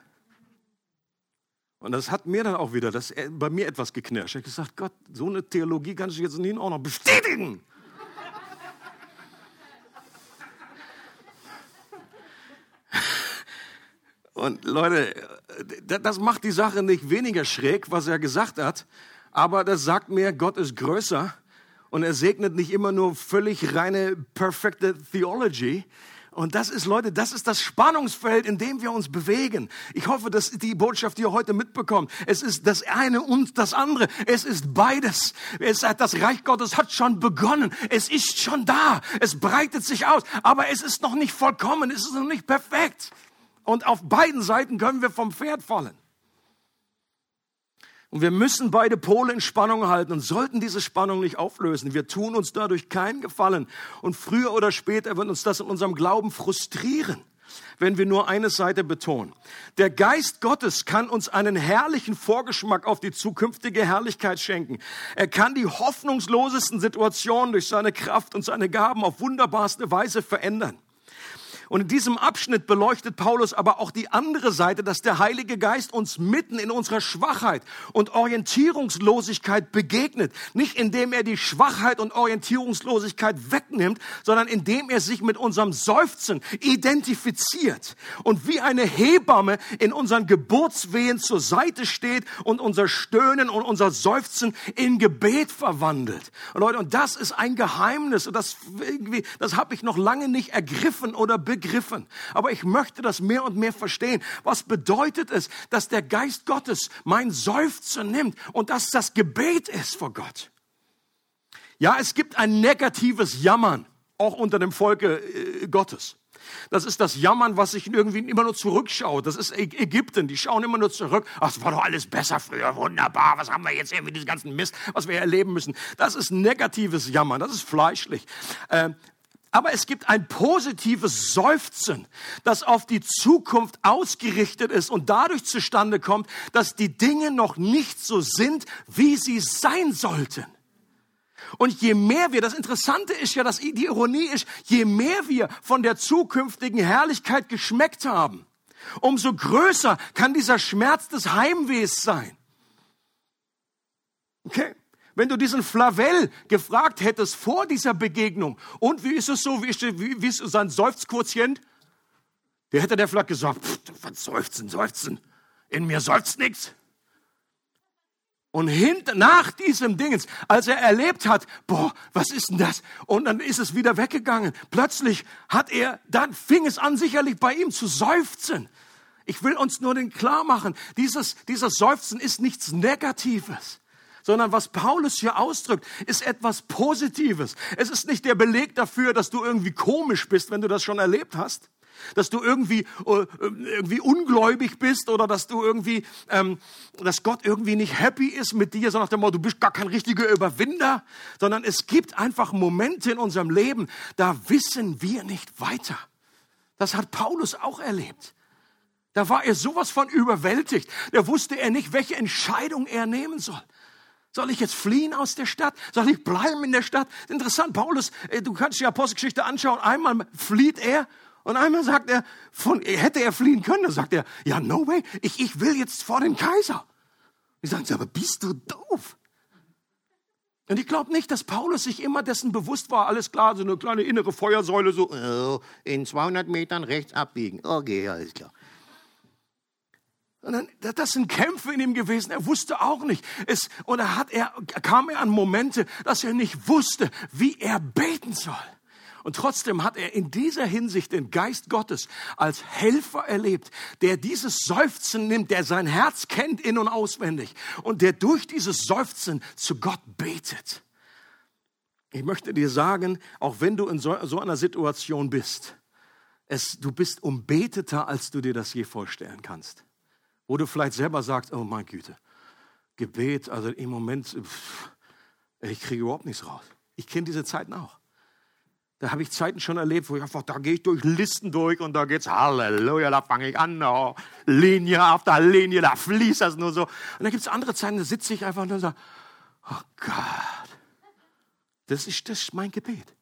Und das hat mir dann auch wieder, das bei mir etwas geknirscht. Ich habe gesagt, Gott, so eine Theologie kannst du jetzt nicht auch noch bestätigen. Und Leute, das macht die Sache nicht weniger schräg, was er gesagt hat, aber das sagt mir, Gott ist größer und er segnet nicht immer nur völlig reine, perfekte Theology. Und das ist, Leute, das ist das Spannungsfeld, in dem wir uns bewegen. Ich hoffe, dass die Botschaft, die ihr heute mitbekommt, es ist das eine und das andere. Es ist beides. Es hat, das Reich Gottes hat schon begonnen. Es ist schon da. Es breitet sich aus. Aber es ist noch nicht vollkommen. Es ist noch nicht perfekt. Und auf beiden Seiten können wir vom Pferd fallen. Und wir müssen beide Pole in Spannung halten und sollten diese Spannung nicht auflösen. Wir tun uns dadurch keinen Gefallen. Und früher oder später wird uns das in unserem Glauben frustrieren, wenn wir nur eine Seite betonen. Der Geist Gottes kann uns einen herrlichen Vorgeschmack auf die zukünftige Herrlichkeit schenken. Er kann die hoffnungslosesten Situationen durch seine Kraft und seine Gaben auf wunderbarste Weise verändern. Und in diesem Abschnitt beleuchtet Paulus aber auch die andere Seite, dass der Heilige Geist uns mitten in unserer Schwachheit und Orientierungslosigkeit begegnet. Nicht indem er die Schwachheit und Orientierungslosigkeit wegnimmt, sondern indem er sich mit unserem Seufzen identifiziert und wie eine Hebamme in unseren Geburtswehen zur Seite steht und unser Stöhnen und unser Seufzen in Gebet verwandelt. Und Leute, und das ist ein Geheimnis und das, das habe ich noch lange nicht ergriffen oder begriffen begriffen. Aber ich möchte das mehr und mehr verstehen. Was bedeutet es, dass der Geist Gottes mein Seufzer nimmt und dass das Gebet ist vor Gott? Ja, es gibt ein negatives Jammern, auch unter dem Volke äh, Gottes. Das ist das Jammern, was sich irgendwie immer nur zurückschaut. Das ist Ägypten, die schauen immer nur zurück. Ach, es war doch alles besser früher, wunderbar. Was haben wir jetzt irgendwie diesen ganzen Mist, was wir erleben müssen? Das ist negatives Jammern, das ist fleischlich. Äh, aber es gibt ein positives Seufzen, das auf die Zukunft ausgerichtet ist und dadurch zustande kommt, dass die Dinge noch nicht so sind, wie sie sein sollten. Und je mehr wir, das Interessante ist ja, dass die Ironie ist, je mehr wir von der zukünftigen Herrlichkeit geschmeckt haben, umso größer kann dieser Schmerz des Heimwehs sein. Okay? Wenn du diesen Flavel gefragt hättest vor dieser Begegnung, und wie ist es so, wie ist, wie, wie ist sein Seufzquotient? Der hätte der vielleicht gesagt, pff, seufzen, seufzen, in mir seufzt nichts. Und hint, nach diesem Dingens, als er erlebt hat, boah, was ist denn das? Und dann ist es wieder weggegangen. Plötzlich hat er, dann fing es an, sicherlich bei ihm zu seufzen. Ich will uns nur den klar machen, dieses, dieses Seufzen ist nichts Negatives sondern was Paulus hier ausdrückt, ist etwas Positives. Es ist nicht der Beleg dafür, dass du irgendwie komisch bist, wenn du das schon erlebt hast, dass du irgendwie äh, irgendwie ungläubig bist oder dass du irgendwie, ähm, dass Gott irgendwie nicht happy ist mit dir, sondern nach dem Motto, du bist gar kein richtiger Überwinder, sondern es gibt einfach Momente in unserem Leben, da wissen wir nicht weiter. Das hat Paulus auch erlebt. Da war er sowas von überwältigt. Da wusste er nicht, welche Entscheidung er nehmen soll. Soll ich jetzt fliehen aus der Stadt? Soll ich bleiben in der Stadt? Interessant, Paulus, äh, du kannst die Apostelgeschichte anschauen. Einmal flieht er und einmal sagt er, von, hätte er fliehen können, dann sagt er, ja, no way, ich, ich will jetzt vor den Kaiser. Die sagen, aber bist du doof? Und ich glaube nicht, dass Paulus sich immer dessen bewusst war, alles klar, so eine kleine innere Feuersäule, so oh, in 200 Metern rechts abbiegen. Okay, alles klar. Dann, das sind Kämpfe in ihm gewesen. Er wusste auch nicht. Es, oder hat er, kam er an Momente, dass er nicht wusste, wie er beten soll. Und trotzdem hat er in dieser Hinsicht den Geist Gottes als Helfer erlebt, der dieses Seufzen nimmt, der sein Herz kennt in und auswendig und der durch dieses Seufzen zu Gott betet. Ich möchte dir sagen, auch wenn du in so, so einer Situation bist, es, du bist umbeteter, als du dir das je vorstellen kannst. Wo du vielleicht selber sagst, oh mein Güte, Gebet, also im Moment, pff, ich kriege überhaupt nichts raus. Ich kenne diese Zeiten auch. Da habe ich Zeiten schon erlebt, wo ich einfach, da gehe ich durch Listen durch und da geht's Halleluja, da fange ich an, oh, Linie auf der Linie, da fließt das nur so. Und dann gibt es andere Zeiten, da sitze ich einfach und sage, oh Gott, das ist, das ist mein Gebet.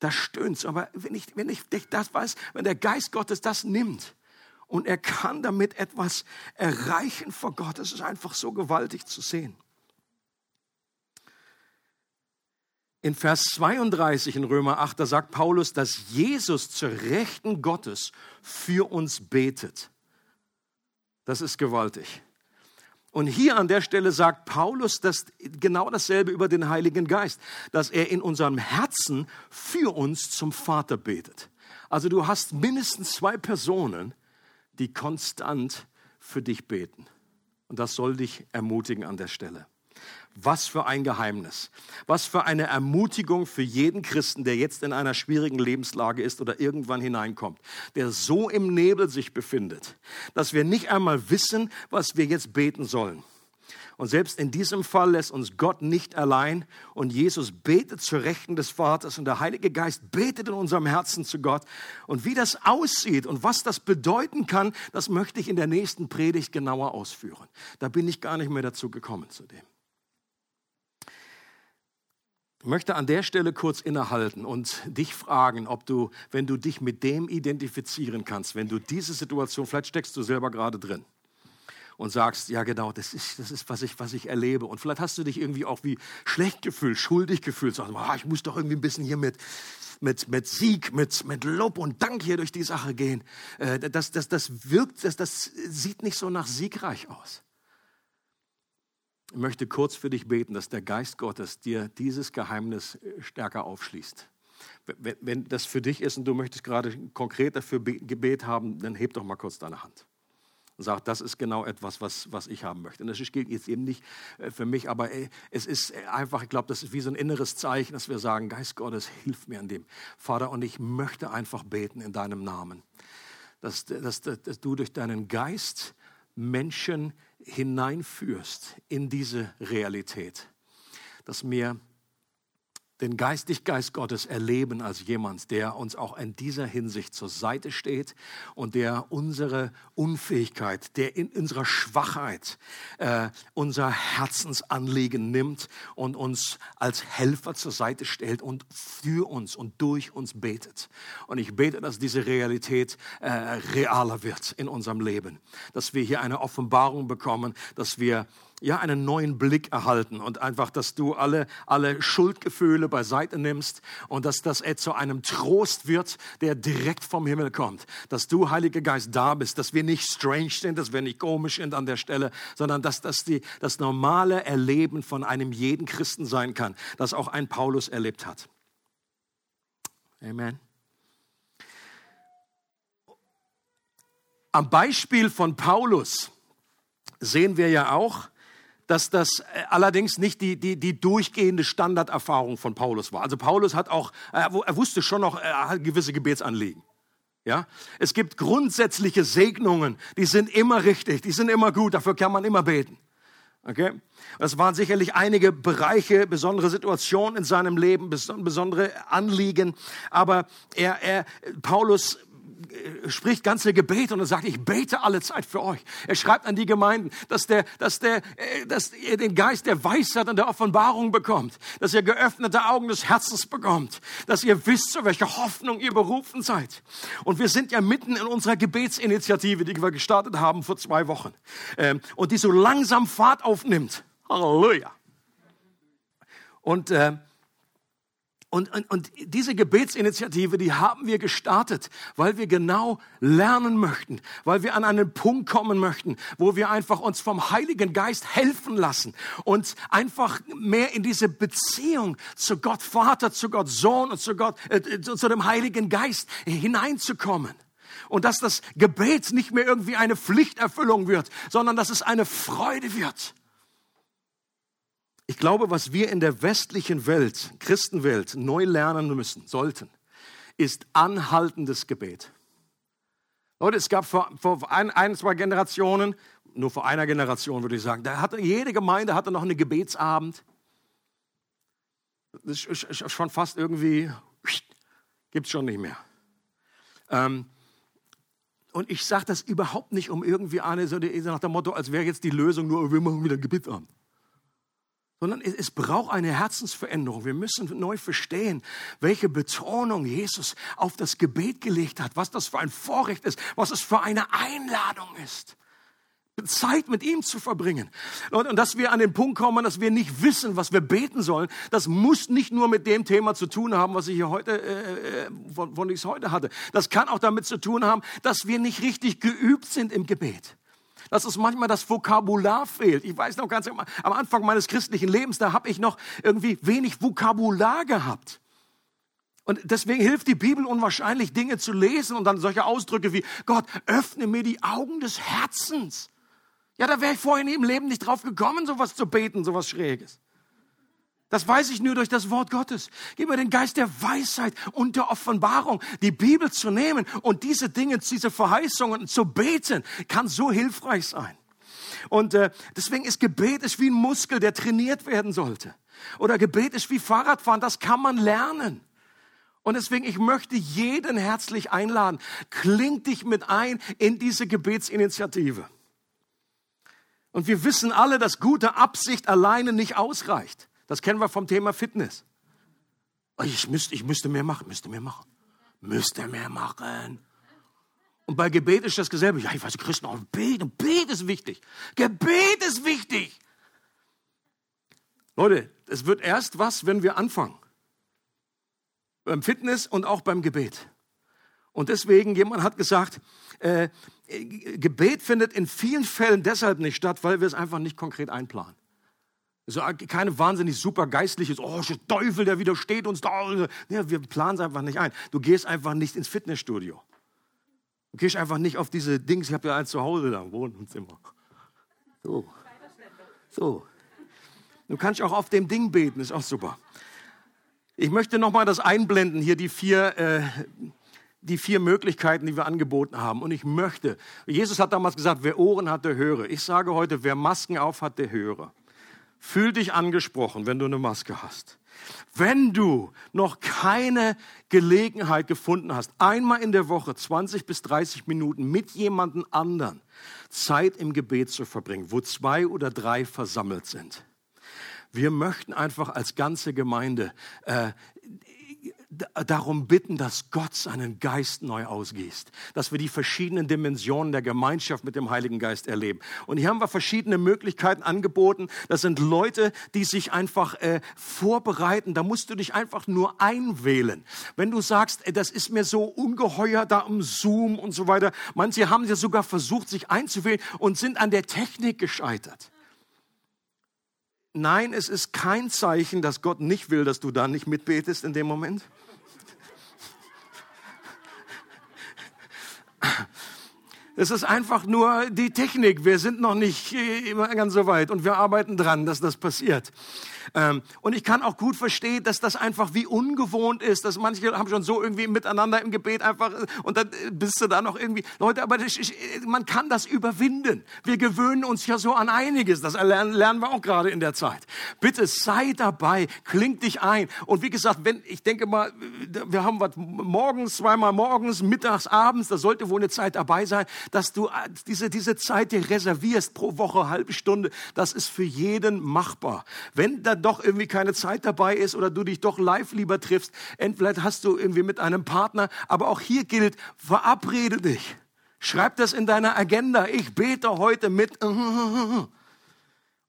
Da stöhnt's. Aber wenn ich, wenn ich das weiß, wenn der Geist Gottes das nimmt und er kann damit etwas erreichen vor Gott, das ist einfach so gewaltig zu sehen. in Vers 32 in Römer 8, da sagt Paulus, dass Jesus zur Rechten Gottes für uns betet. Das ist gewaltig. Und hier an der Stelle sagt Paulus das, genau dasselbe über den Heiligen Geist, dass er in unserem Herzen für uns zum Vater betet. Also du hast mindestens zwei Personen, die konstant für dich beten. Und das soll dich ermutigen an der Stelle. Was für ein Geheimnis. Was für eine Ermutigung für jeden Christen, der jetzt in einer schwierigen Lebenslage ist oder irgendwann hineinkommt, der so im Nebel sich befindet, dass wir nicht einmal wissen, was wir jetzt beten sollen. Und selbst in diesem Fall lässt uns Gott nicht allein und Jesus betet zur Rechten des Vaters und der Heilige Geist betet in unserem Herzen zu Gott. Und wie das aussieht und was das bedeuten kann, das möchte ich in der nächsten Predigt genauer ausführen. Da bin ich gar nicht mehr dazu gekommen zu dem. Ich möchte an der Stelle kurz innehalten und dich fragen, ob du, wenn du dich mit dem identifizieren kannst, wenn du diese Situation, vielleicht steckst du selber gerade drin und sagst, ja genau, das ist, das ist was, ich, was ich erlebe. Und vielleicht hast du dich irgendwie auch wie schlecht gefühlt, schuldig gefühlt, sagst, ah, ich muss doch irgendwie ein bisschen hier mit, mit, mit Sieg, mit, mit Lob und Dank hier durch die Sache gehen. Äh, das, das, das wirkt, das, das sieht nicht so nach siegreich aus. Ich möchte kurz für dich beten, dass der Geist Gottes dir dieses Geheimnis äh, stärker aufschließt. Wenn das für dich ist und du möchtest gerade konkret dafür Gebet haben, dann heb doch mal kurz deine Hand und sag, das ist genau etwas, was, was ich haben möchte. Und das gilt jetzt eben nicht äh, für mich, aber es ist einfach, ich glaube, das ist wie so ein inneres Zeichen, dass wir sagen, Geist Gottes, hilf mir an dem. Vater, und ich möchte einfach beten in deinem Namen, dass, dass, dass du durch deinen Geist Menschen hineinführst in diese Realität, dass mir den Geistiggeist Gottes erleben als jemand, der uns auch in dieser Hinsicht zur Seite steht und der unsere Unfähigkeit, der in unserer Schwachheit äh, unser Herzensanliegen nimmt und uns als Helfer zur Seite stellt und für uns und durch uns betet. Und ich bete, dass diese Realität äh, realer wird in unserem Leben, dass wir hier eine Offenbarung bekommen, dass wir ja, einen neuen Blick erhalten und einfach, dass du alle, alle Schuldgefühle beiseite nimmst und dass das zu einem Trost wird, der direkt vom Himmel kommt. Dass du, Heiliger Geist, da bist, dass wir nicht strange sind, dass wir nicht komisch sind an der Stelle, sondern dass das die, das normale Erleben von einem jeden Christen sein kann, das auch ein Paulus erlebt hat. Amen. Am Beispiel von Paulus sehen wir ja auch, dass das äh, allerdings nicht die, die, die durchgehende Standarderfahrung von Paulus war. Also Paulus hat auch, äh, er wusste schon noch er hat gewisse Gebetsanliegen. Ja, es gibt grundsätzliche Segnungen, die sind immer richtig, die sind immer gut, dafür kann man immer beten. Okay? Das waren sicherlich einige Bereiche, besondere Situationen in seinem Leben, besondere Anliegen. Aber er, er, Paulus spricht ganze Gebete und er sagt, ich bete alle Zeit für euch. Er schreibt an die Gemeinden, dass der, dass der, äh, dass ihr den Geist der Weisheit und der Offenbarung bekommt, dass ihr geöffnete Augen des Herzens bekommt, dass ihr wisst, zu welcher Hoffnung ihr berufen seid. Und wir sind ja mitten in unserer Gebetsinitiative, die wir gestartet haben vor zwei Wochen, ähm, und die so langsam Fahrt aufnimmt. Halleluja. Und äh, Und, und, und diese Gebetsinitiative, die haben wir gestartet, weil wir genau lernen möchten, weil wir an einen Punkt kommen möchten, wo wir einfach uns vom Heiligen Geist helfen lassen und einfach mehr in diese Beziehung zu Gott Vater, zu Gott Sohn und zu Gott, äh, zu dem Heiligen Geist hineinzukommen. Und dass das Gebet nicht mehr irgendwie eine Pflichterfüllung wird, sondern dass es eine Freude wird. Ich glaube, was wir in der westlichen Welt, Christenwelt, neu lernen müssen, sollten, ist anhaltendes Gebet. Leute, es gab vor, vor ein, ein, zwei Generationen, nur vor einer Generation würde ich sagen, da hatte jede Gemeinde hatte noch einen Gebetsabend. Das ist schon fast irgendwie, gibt es schon nicht mehr. Ähm, und ich sage das überhaupt nicht, um irgendwie eine, so nach dem Motto, als wäre jetzt die Lösung nur, wir machen wieder ein Gebetsabend sondern es braucht eine Herzensveränderung. Wir müssen neu verstehen, welche Betonung Jesus auf das Gebet gelegt hat, was das für ein Vorrecht ist, was es für eine Einladung ist. Zeit mit ihm zu verbringen. Und dass wir an den Punkt kommen, dass wir nicht wissen, was wir beten sollen, das muss nicht nur mit dem Thema zu tun haben, was ich hier heute, äh, äh von, von ich es heute hatte. Das kann auch damit zu tun haben, dass wir nicht richtig geübt sind im Gebet dass uns manchmal das Vokabular fehlt. Ich weiß noch ganz am Anfang meines christlichen Lebens, da habe ich noch irgendwie wenig Vokabular gehabt. Und deswegen hilft die Bibel unwahrscheinlich, Dinge zu lesen und dann solche Ausdrücke wie, Gott, öffne mir die Augen des Herzens. Ja, da wäre ich vorhin im Leben nicht drauf gekommen, sowas zu beten, sowas Schräges. Das weiß ich nur durch das Wort Gottes. Gib mir den Geist der Weisheit und der Offenbarung, die Bibel zu nehmen und diese Dinge, diese Verheißungen zu beten, kann so hilfreich sein. Und äh, deswegen ist Gebet ist wie ein Muskel, der trainiert werden sollte. Oder Gebet ist wie Fahrradfahren, das kann man lernen. Und deswegen, ich möchte jeden herzlich einladen, kling dich mit ein in diese Gebetsinitiative. Und wir wissen alle, dass gute Absicht alleine nicht ausreicht. Das kennen wir vom Thema Fitness. Oh, ich müsste, ich müsste mehr machen, müsste mehr machen, müsste mehr machen. Und bei Gebet ist das dasselbe. Ja, ich weiß, Christen auch beten. Gebet ist wichtig. Gebet ist wichtig. Leute, es wird erst was, wenn wir anfangen. Beim Fitness und auch beim Gebet. Und deswegen, jemand hat gesagt, äh, Gebet findet in vielen Fällen deshalb nicht statt, weil wir es einfach nicht konkret einplanen. So keine wahnsinnig super geistliches, oh, Teufel, der widersteht uns da. Ja, wir planen es einfach nicht ein. Du gehst einfach nicht ins Fitnessstudio. Du gehst einfach nicht auf diese Dings, ich habe ja eins zu Hause da, Wohnzimmer. So. So. Du kannst auch auf dem Ding beten, ist auch super. Ich möchte nochmal das einblenden, hier die vier, äh, die vier Möglichkeiten, die wir angeboten haben. Und ich möchte, Jesus hat damals gesagt, wer Ohren hat, der höre. Ich sage heute, wer Masken auf hat, der höre. Fühl dich angesprochen, wenn du eine Maske hast. Wenn du noch keine Gelegenheit gefunden hast, einmal in der Woche 20 bis 30 Minuten mit jemandem anderen Zeit im Gebet zu verbringen, wo zwei oder drei versammelt sind. Wir möchten einfach als ganze Gemeinde äh, darum bitten, dass Gott seinen Geist neu ausgießt, dass wir die verschiedenen Dimensionen der Gemeinschaft mit dem Heiligen Geist erleben. Und hier haben wir verschiedene Möglichkeiten angeboten. Das sind Leute, die sich einfach äh, vorbereiten. Da musst du dich einfach nur einwählen. Wenn du sagst, ey, das ist mir so ungeheuer da im Zoom und so weiter. Manche haben ja sogar versucht, sich einzuwählen und sind an der Technik gescheitert. Nein, es ist kein Zeichen, dass Gott nicht will, dass du da nicht mitbetest in dem Moment. Es ist einfach nur die Technik. Wir sind noch nicht äh, immer ganz so weit und wir arbeiten dran, dass das passiert. Ähm, und ich kann auch gut verstehen, dass das einfach wie ungewohnt ist, dass manche haben schon so irgendwie miteinander im Gebet einfach und dann äh, bist du da noch irgendwie, Leute, aber das, ich, man kann das überwinden. Wir gewöhnen uns ja so an einiges. Das lernen, lernen wir auch gerade in der Zeit. Bitte sei dabei, kling dich ein. Und wie gesagt, wenn, ich denke mal, wir haben was morgens, zweimal morgens, mittags, abends, da sollte wohl eine Zeit dabei sein, dass du äh, diese, diese Zeit dir reservierst pro Woche, halbe Stunde. Das ist für jeden machbar. Wenn da doch irgendwie keine Zeit dabei ist oder du dich doch live lieber triffst. Entweder hast du irgendwie mit einem Partner, aber auch hier gilt, verabrede dich. Schreib das in deiner Agenda. Ich bete heute mit.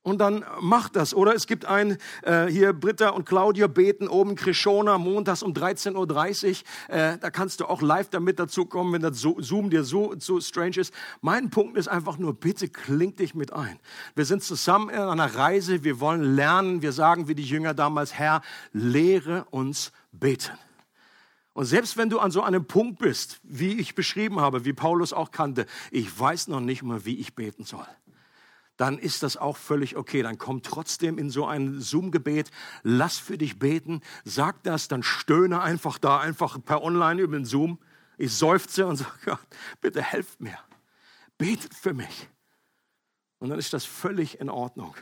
Und dann macht das. Oder es gibt ein, äh, hier Britta und Claudia beten oben Krishona montags um 13.30 Uhr. Äh, da kannst du auch live damit dazukommen, wenn das Zoom dir so, so strange ist. Mein Punkt ist einfach nur, bitte kling dich mit ein. Wir sind zusammen in einer Reise, wir wollen lernen. Wir sagen wie die Jünger damals, Herr, lehre uns beten. Und selbst wenn du an so einem Punkt bist, wie ich beschrieben habe, wie Paulus auch kannte, ich weiß noch nicht mal, wie ich beten soll dann ist das auch völlig okay. Dann komm trotzdem in so ein Zoom-Gebet, lass für dich beten, sag das, dann stöhne einfach da, einfach per Online über den Zoom. Ich seufze und sage, Gott, bitte helft mir. Betet für mich. Und dann ist das völlig in Ordnung.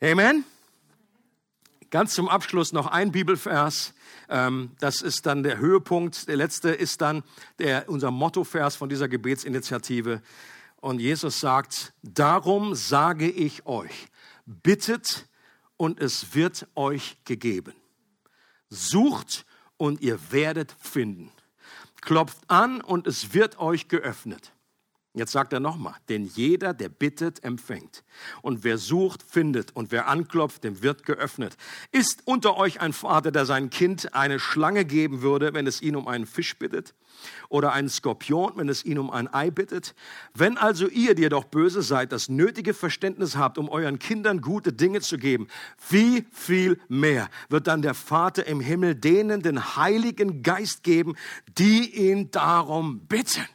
Amen. Ganz zum Abschluss noch ein Bibelvers. Ähm, das ist dann der Höhepunkt. Der letzte ist dann der, unser Mottovers von dieser Gebetsinitiative. Und Jesus sagt, darum sage ich euch, bittet und es wird euch gegeben. Sucht und ihr werdet finden. Klopft an und es wird euch geöffnet. Jetzt sagt er nochmal, denn jeder, der bittet, empfängt. Und wer sucht, findet. Und wer anklopft, dem wird geöffnet. Ist unter euch ein Vater, der sein Kind eine Schlange geben würde, wenn es ihn um einen Fisch bittet? Oder einen Skorpion, wenn es ihn um ein Ei bittet? Wenn also ihr, die ihr doch böse seid, das nötige Verständnis habt, um euren Kindern gute Dinge zu geben, wie viel mehr wird dann der Vater im Himmel denen den Heiligen Geist geben, die ihn darum bitten?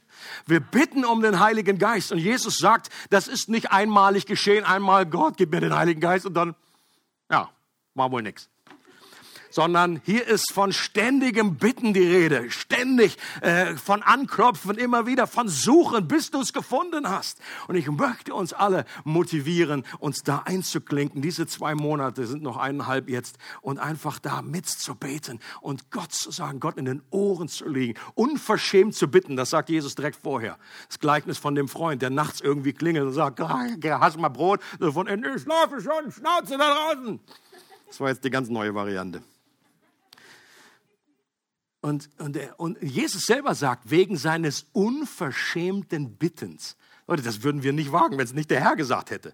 Wir bitten um den Heiligen Geist. Und Jesus sagt, das ist nicht einmalig geschehen, einmal Gott, gib mir den Heiligen Geist und dann, ja, war wohl nichts sondern hier ist von ständigem Bitten die Rede, ständig äh, von Anklopfen immer wieder, von Suchen, bis du es gefunden hast. Und ich möchte uns alle motivieren, uns da einzuklinken. Diese zwei Monate sind noch eineinhalb jetzt und einfach da mitzubeten und Gott zu sagen, Gott in den Ohren zu liegen, unverschämt zu bitten. Das sagt Jesus direkt vorher. Das Gleichnis von dem Freund, der nachts irgendwie klingelt und sagt, hast du mal Brot? Von ich schlafe schon, Schnauze da draußen. Das war jetzt die ganz neue Variante. Und, und, und Jesus selber sagt, wegen seines unverschämten Bittens. Leute, das würden wir nicht wagen, wenn es nicht der Herr gesagt hätte.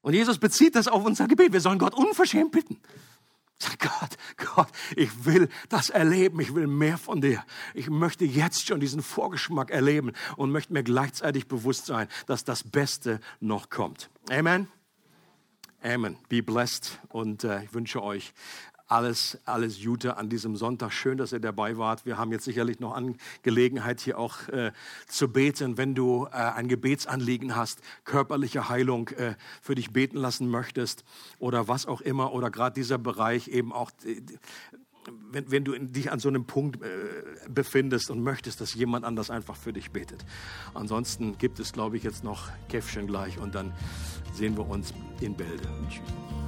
Und Jesus bezieht das auf unser Gebet. Wir sollen Gott unverschämt bitten. Sag Gott, Gott, ich will das erleben. Ich will mehr von dir. Ich möchte jetzt schon diesen Vorgeschmack erleben und möchte mir gleichzeitig bewusst sein, dass das Beste noch kommt. Amen. Amen. Be blessed und äh, ich wünsche euch alles, alles Gute an diesem Sonntag. Schön, dass ihr dabei wart. Wir haben jetzt sicherlich noch Gelegenheit, hier auch äh, zu beten, wenn du äh, ein Gebetsanliegen hast, körperliche Heilung äh, für dich beten lassen möchtest oder was auch immer oder gerade dieser Bereich eben auch äh, wenn, wenn, du dich an so einem Punkt äh, befindest und möchtest, dass jemand anders einfach für dich betet. Ansonsten gibt es, glaube ich, jetzt noch Käffchen gleich und dann sehen wir uns in Bälde. Tschüss.